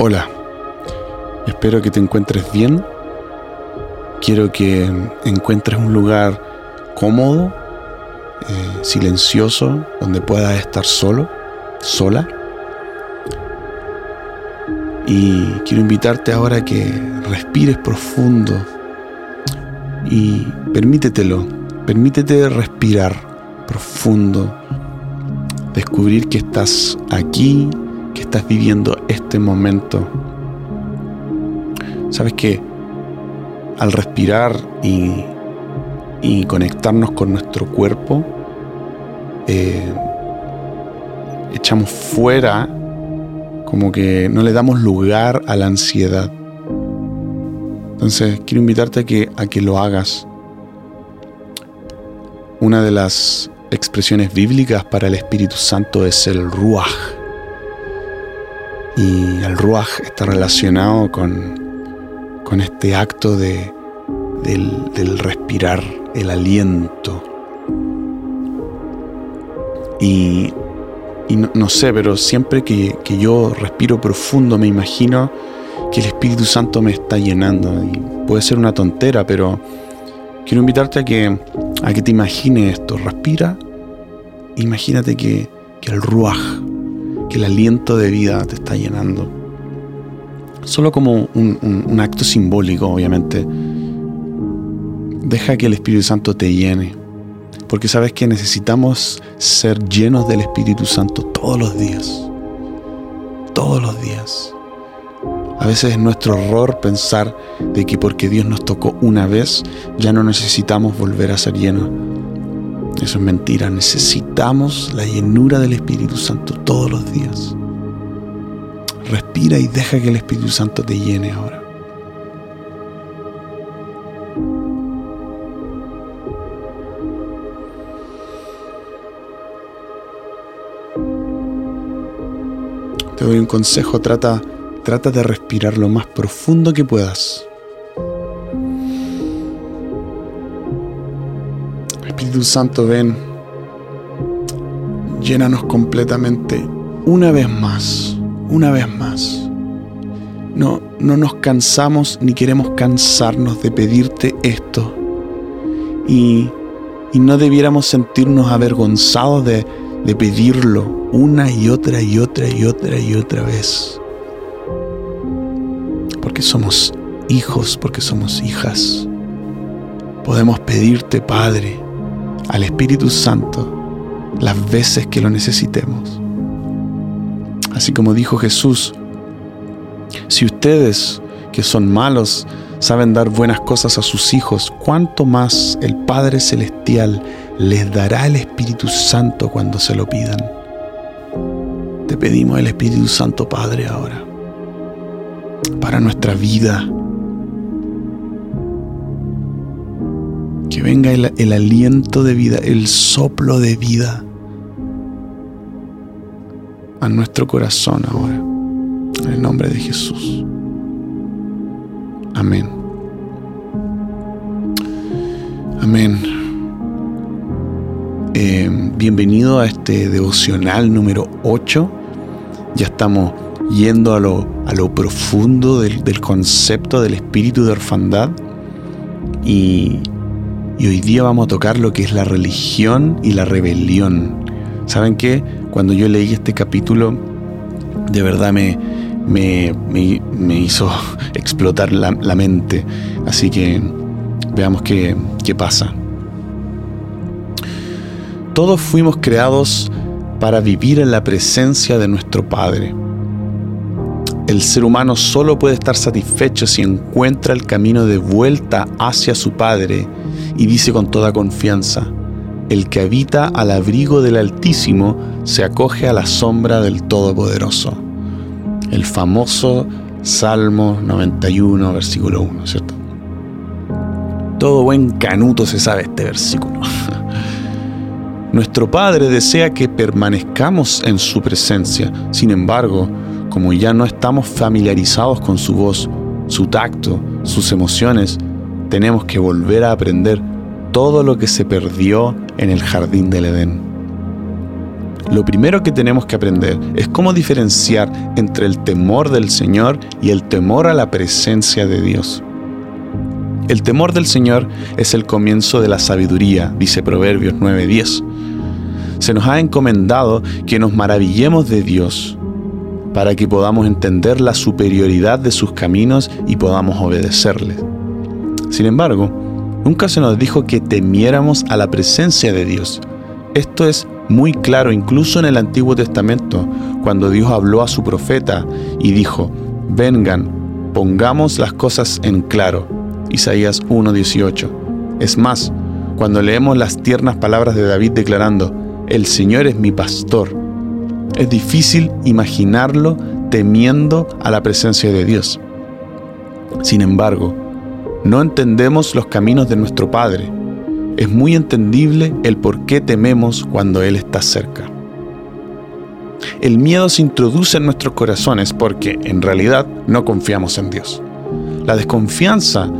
Hola, espero que te encuentres bien. Quiero que encuentres un lugar cómodo, eh, silencioso, donde puedas estar solo, sola. Y quiero invitarte ahora a que respires profundo y permítetelo, permítete respirar profundo, descubrir que estás aquí que estás viviendo este momento. Sabes que al respirar y, conectarnos con nuestro cuerpo, eh, echamos fuera, como que no le damos lugar a la ansiedad. Entonces quiero invitarte a que, a que lo hagas. Una de las expresiones bíblicas para el Espíritu Santo es el Ruach. Y el Ruach está relacionado con, con este acto de, del, respirar, el aliento. Y, no, sé, pero siempre que, que, yo respiro profundo me imagino que el Espíritu Santo me está llenando. Y puede ser una tontera, pero quiero invitarte a que, a que te imagines esto. Respira, imagínate que, el Ruach que el aliento de vida te está llenando. Solo como un, acto simbólico, obviamente. Deja que el Espíritu Santo te llene. Porque sabes que necesitamos ser llenos del Espíritu Santo todos los días. Todos los días. A veces es nuestro error pensar de que porque Dios nos tocó una vez, ya no necesitamos volver a ser llenos eso es mentira. Necesitamos la llenura del Espíritu Santo todos los días. Respira y deja que el Espíritu Santo te llene ahora. Te doy un consejo, trata, trata de respirar lo más profundo que puedas. Espíritu Santo, ven, llénanos completamente una vez más, una vez más. No, no nos cansamos ni queremos cansarnos de pedirte esto. Y, y no debiéramos sentirnos avergonzados de, de pedirlo una y otra y otra y otra y otra vez. Porque somos hijos, porque somos hijas. Podemos pedirte, Padre, al Espíritu Santo las veces que lo necesitemos. Así como dijo Jesús, si ustedes que son malos saben dar buenas cosas a sus hijos, ¿cuánto más el Padre Celestial les dará el Espíritu Santo cuando se lo pidan? Te pedimos el Espíritu Santo, Padre, ahora, para nuestra vida, que venga el, aliento de vida, el soplo de vida a nuestro corazón ahora. En el nombre de Jesús. Amén. Amén. Eh, bienvenido a este devocional número 8. Ya estamos yendo a lo, a lo profundo del, del concepto del espíritu de orfandad. Y y hoy día vamos a tocar lo que es la religión y la rebelión. ¿Saben qué? Cuando yo leí este capítulo, de verdad me, me, hizo explotar la, mente. Así que veamos qué, qué pasa. Todos fuimos creados para vivir en la presencia de nuestro Padre. El ser humano solo puede estar satisfecho si encuentra el camino de vuelta hacia su Padre y dice con toda confianza, el que habita al abrigo del Altísimo se acoge a la sombra del Todopoderoso. El famoso Salmo 91, versículo 1, ¿cierto? Todo buen canuto se sabe este versículo. Nuestro Padre desea que permanezcamos en su presencia. Sin embargo, como ya no estamos familiarizados con su voz, su tacto, sus emociones, tenemos que volver a aprender todo lo que se perdió en el jardín del Edén. lo primero que tenemos que aprender es cómo diferenciar entre el temor del Señor y el temor a la presencia de Dios. El temor del Señor es el comienzo de la sabiduría, dice Proverbios 9:10. Se nos ha encomendado que nos maravillemos de Dios para que podamos entender la superioridad de sus caminos y podamos obedecerles. Sin embargo, nunca se nos dijo que temiéramos a la presencia de Dios. Esto es muy claro incluso en el Antiguo Testamento, cuando Dios habló a su profeta y dijo, vengan, pongamos las cosas en claro Isaías 1:18. Es más, cuando leemos las tiernas palabras de David declarando, el Señor es mi pastor, es difícil imaginarlo temiendo a la presencia de Dios. Sin embargo, no entendemos los caminos de nuestro Padre. Es muy entendible el por qué tememos cuando Él está cerca. El miedo se introduce en nuestros corazones porque en realidad no confiamos en Dios. La desconfianza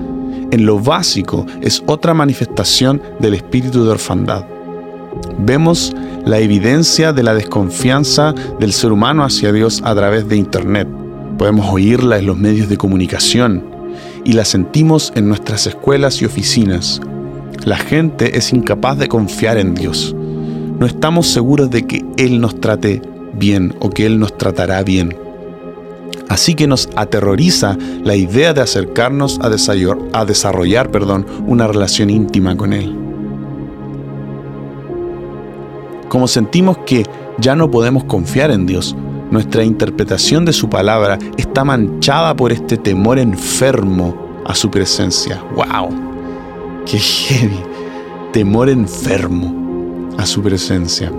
en lo básico es otra manifestación del espíritu de orfandad. Vemos la evidencia de la desconfianza del ser humano hacia Dios a través de Internet. Podemos oírla en los medios de comunicación y la sentimos en nuestras escuelas y oficinas. La gente es incapaz de confiar en Dios. No estamos seguros de que Él nos trate bien o que Él nos tratará bien. Así que nos aterroriza la idea de acercarnos a desarrollar, perdón, una relación íntima con Él. Como sentimos que ya no podemos confiar en Dios, nuestra interpretación de su palabra está manchada por este temor enfermo a su presencia. ¡Wow! ¡Qué heavy! Temor enfermo a su presencia.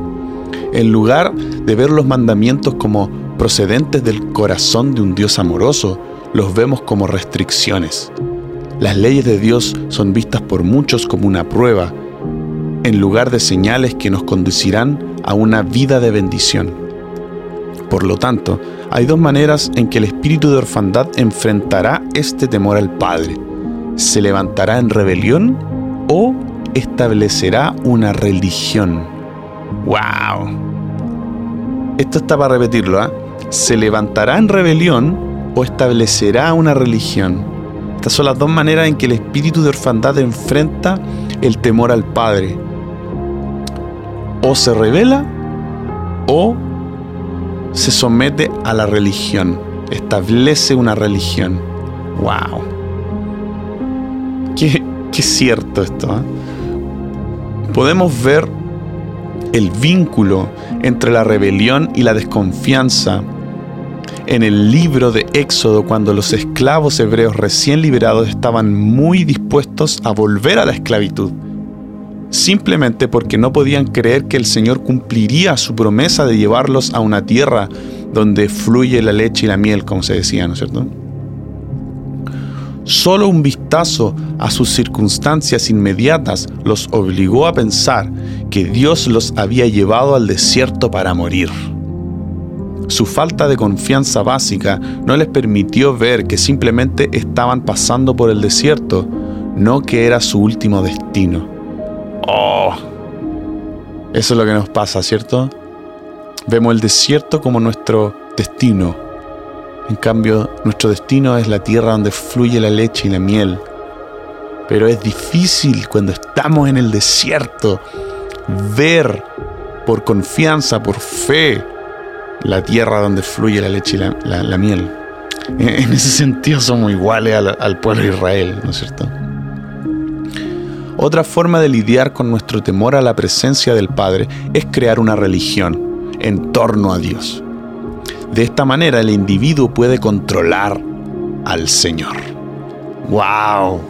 En lugar de ver los mandamientos como procedentes del corazón de un Dios amoroso, los vemos como restricciones. Las leyes de Dios son vistas por muchos como una prueba, en lugar de señales que nos conducirán a una vida de bendición. Por lo tanto, hay dos maneras en que el espíritu de orfandad enfrentará este temor al Padre. Se levantará en rebelión o establecerá una religión. ¡Wow! Esto está para repetirlo, ¿ah? se levantará en rebelión o establecerá una religión. Estas son las dos maneras en que el espíritu de orfandad enfrenta el temor al Padre. O se revela o se somete a la religión, establece una religión. ¡Wow! Qué, qué cierto esto. ¿eh? Podemos ver el vínculo entre la rebelión y la desconfianza en el libro de Éxodo cuando los esclavos hebreos recién liberados estaban muy dispuestos a volver a la esclavitud, simplemente porque no podían creer que el Señor cumpliría su promesa de llevarlos a una tierra donde fluye la leche y la miel, como se decía, ¿no es cierto? Solo un vistazo a sus circunstancias inmediatas los obligó a pensar que Dios los había llevado al desierto para morir. Su falta de confianza básica no les permitió ver que simplemente estaban pasando por el desierto, no que era su último destino. Eso es lo que nos pasa, ¿cierto? Vemos el desierto como nuestro destino. En cambio, nuestro destino es la tierra donde fluye la leche y la miel. Pero es difícil cuando estamos en el desierto ver por confianza, por fe, la tierra donde fluye la leche y la, miel. En, ese sentido somos iguales al, al pueblo de Israel, ¿no es cierto? Otra forma de lidiar con nuestro temor a la presencia del Padre es crear una religión en torno a Dios. De esta manera el individuo puede controlar al Señor. ¡Wow!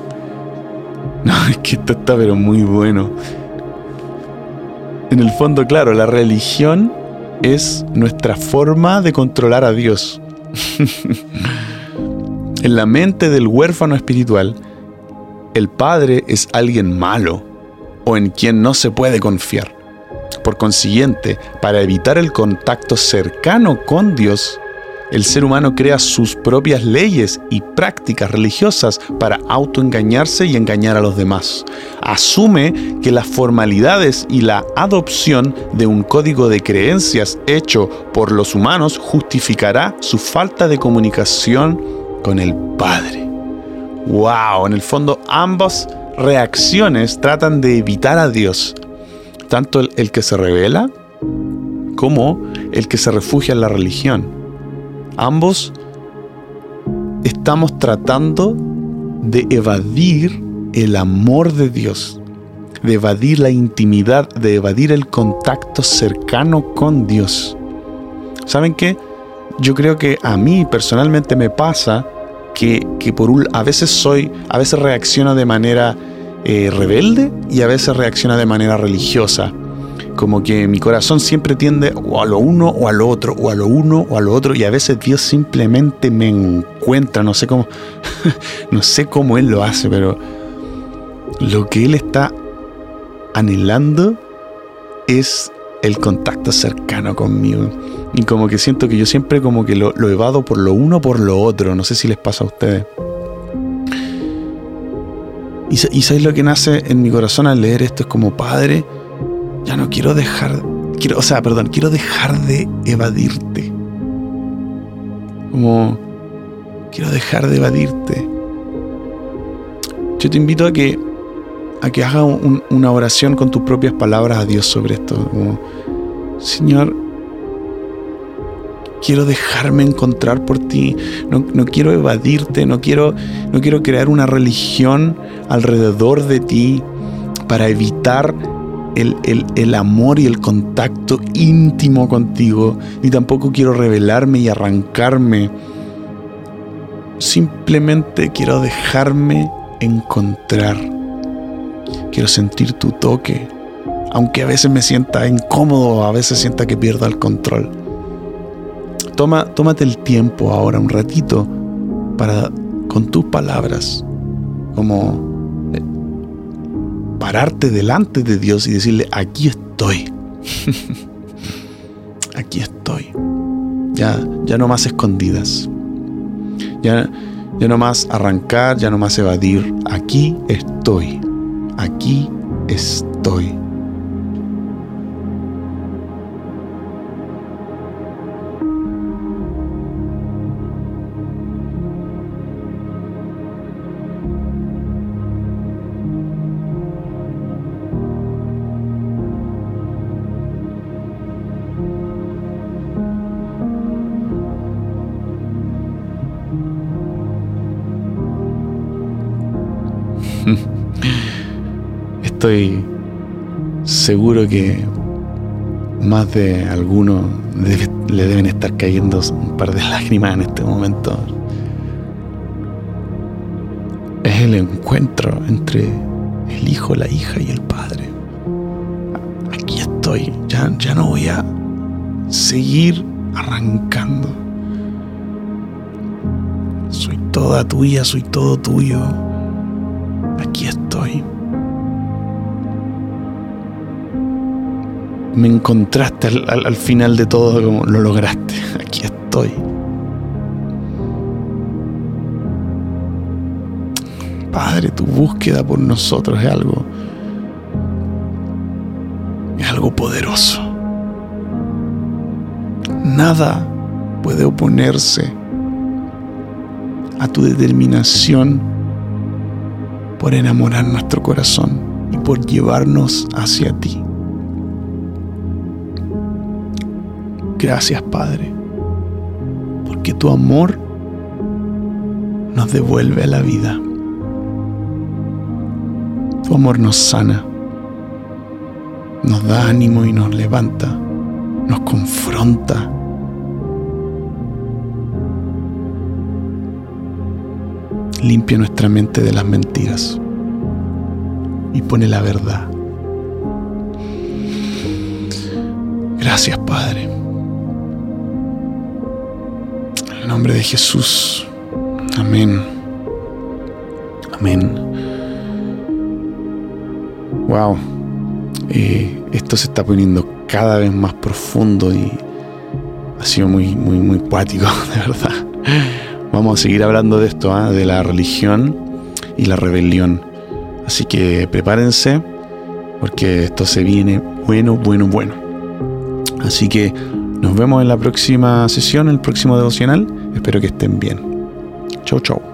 No, es que esto está pero muy bueno. En el fondo, claro, la religión es nuestra forma de controlar a Dios. en la mente del huérfano espiritual, el padre es alguien malo o en quien no se puede confiar. Por consiguiente, para evitar el contacto cercano con Dios, El ser humano crea sus propias leyes y prácticas religiosas para autoengañarse y engañar a los demás. Asume que las formalidades y la adopción de un código de creencias hecho por los humanos justificará su falta de comunicación con el Padre. ¡Wow! En el fondo ambas reacciones tratan de evitar a Dios, tanto el, que se revela como el que se refugia en la religión. Ambos estamos tratando de evadir el amor de Dios, de evadir la intimidad, de evadir el contacto cercano con Dios. ¿Saben qué? Yo creo que a mí personalmente me pasa que, por un, a veces soy, a veces reacciono de manera eh, rebelde y a veces reacciona de manera religiosa. Como que mi corazón siempre tiende o a lo uno o a lo otro, o a lo uno o a lo otro, y a veces Dios simplemente me encuentra, no sé cómo, no sé cómo Él lo hace, pero lo que Él está anhelando es el contacto cercano conmigo. Y como que siento que yo siempre como que lo, lo evado por lo uno o por lo otro, no sé si les pasa a ustedes. Y, y sabéis lo que nace en mi corazón al leer esto es como Padre, ya no quiero dejar, quiero, o sea, perdón, quiero dejar de evadirte. Como, quiero dejar de evadirte. Yo te invito a que, a que hagas una oración con tus propias palabras a Dios sobre esto. Señor, quiero dejarme encontrar por ti, no, no, quiero evadirte, no quiero, no quiero crear una religión alrededor de ti para evitar el, amor y el contacto íntimo contigo, ni tampoco quiero revelarme y arrancarme. Simplemente quiero dejarme encontrar. Quiero sentir tu toque, aunque a veces me sienta incómodo, a veces sienta que pierdo el control. Toma, tómate el tiempo ahora, un ratito, para con tus palabras, como pararte delante de Dios y decirle, aquí estoy. aquí estoy. Ya, ya no más escondidas. Ya, ya no más arrancar, ya no más evadir. Aquí estoy. Aquí estoy. Estoy seguro que más de alguno le deben estar cayendo un par de lágrimas en este momento. Es el encuentro entre el hijo, la hija y el padre. Aquí estoy, ya, ya no voy a seguir arrancando. Soy toda tuya, soy todo tuyo aquí estoy. Me encontraste al, final de todo, como lo lograste, aquí estoy. Padre, tu búsqueda por nosotros es algo, es algo poderoso. Nada puede oponerse a tu determinación por enamorar nuestro corazón y por llevarnos hacia ti. Gracias Padre, porque tu amor nos devuelve a la vida. Tu amor nos sana, nos da ánimo y nos levanta, nos confronta limpia nuestra mente de las mentiras y pone la verdad. Gracias, Padre. Nombre de Jesús. Amén. Amén. Wow. Eh, esto se está poniendo cada vez más profundo y Ha sido muy, muy, muy cuático, de verdad. Vamos a seguir hablando de esto, ¿ah? de la religión y la rebelión. Así que prepárense, porque esto se viene bueno, bueno, bueno. Así que nos vemos en la próxima sesión, el próximo devocional. Espero que estén bien. Chau, chau.